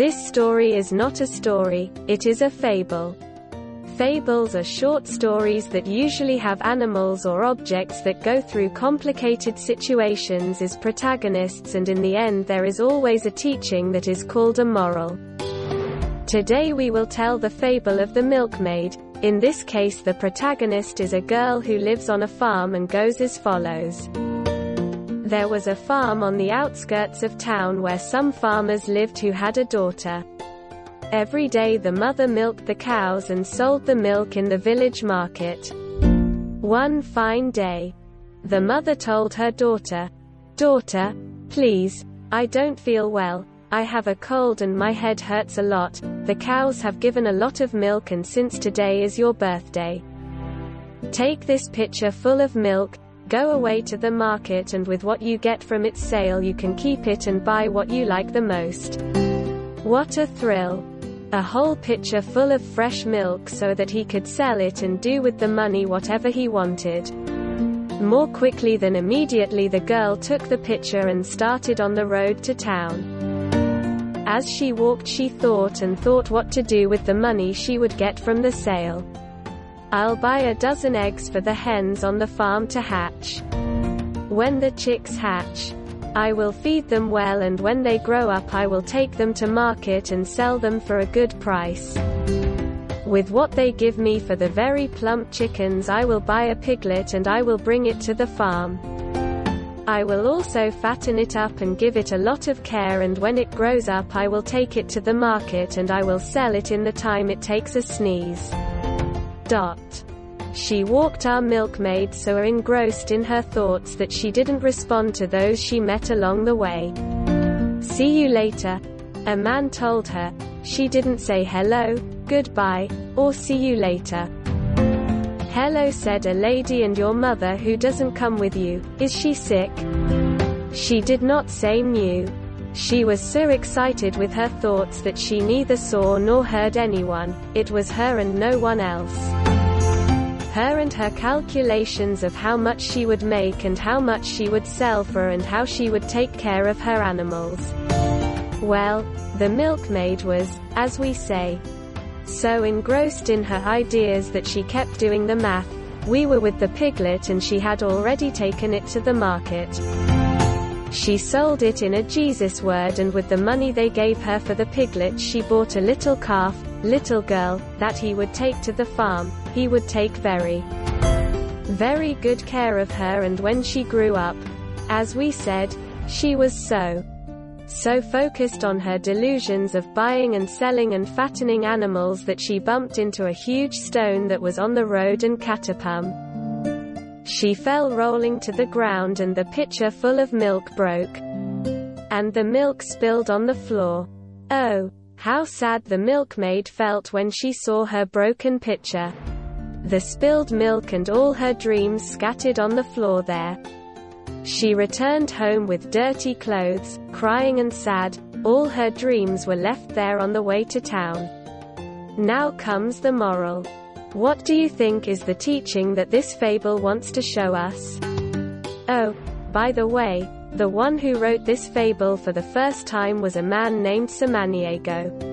This story is not a story, it is a fable. Fables are short stories that usually have animals or objects that go through complicated situations as protagonists and in the end there is always a teaching that is called a moral. Today we will tell the fable of the milkmaid. In this case the protagonist is a girl who lives on a farm and goes as follows. There was a farm on the outskirts of town where some farmers lived who had a daughter. Every day the mother milked the cows and sold the milk in the village market. One fine day, the mother told her daughter, Daughter, please, I don't feel well, I have a cold and my head hurts a lot, the cows have given a lot of milk and since today is your birthday. Take this pitcher full of milk, go away to the market and with what you get from its sale you can keep it and buy what you like the most. What a thrill! a whole pitcher full of fresh milk so that he could sell it and do with the money whatever he wanted. More quickly than immediately the girl took the pitcher and started on the road to town. As she walked she thought and thought what to do with the money she would get from the sale. I'll buy a dozen eggs for the hens on the farm to hatch. When the chicks hatch, I will feed them well and when they grow up I will take them to market and sell them for a good price. With what they give me for the very plump chickens I will buy a piglet and I will bring it to the farm. I will also fatten it up and give it a lot of care and when it grows up I will take it to the market and I will sell it in the time it takes a sneeze. Dot. She walked our milkmaid so engrossed in her thoughts that she didn't respond to those she met along the way. See you later. A man told her. She didn't say hello, goodbye, or see you later. Hello said a lady and your mother who doesn't come with you, is she sick? She did not say new. She was so excited with her thoughts that she neither saw nor heard anyone, it was her and no one else her and her calculations of how much she would make and how much she would sell for and how she would take care of her animals. Well, the milkmaid was, as we say, so engrossed in her ideas that she kept doing the math. We were with the piglet and she had already taken it to the market. She sold it in a Jesus word and with the money they gave her for the piglet she bought a little calf, little girl, that he would take to the farm, he would take very, very good care of her and when she grew up, as we said, she was so, so focused on her delusions of buying and selling and fattening animals that she bumped into a huge stone that was on the road and catapum. She fell rolling to the ground and the pitcher full of milk broke. And the milk spilled on the floor. Oh, how sad the milkmaid felt when she saw her broken pitcher. The spilled milk and all her dreams scattered on the floor there. She returned home with dirty clothes, crying and sad, all her dreams were left there on the way to town. Now comes the moral. What do you think is the teaching that this fable wants to show us? Oh, by the way, the one who wrote this fable for the first time was a man named Samaniego.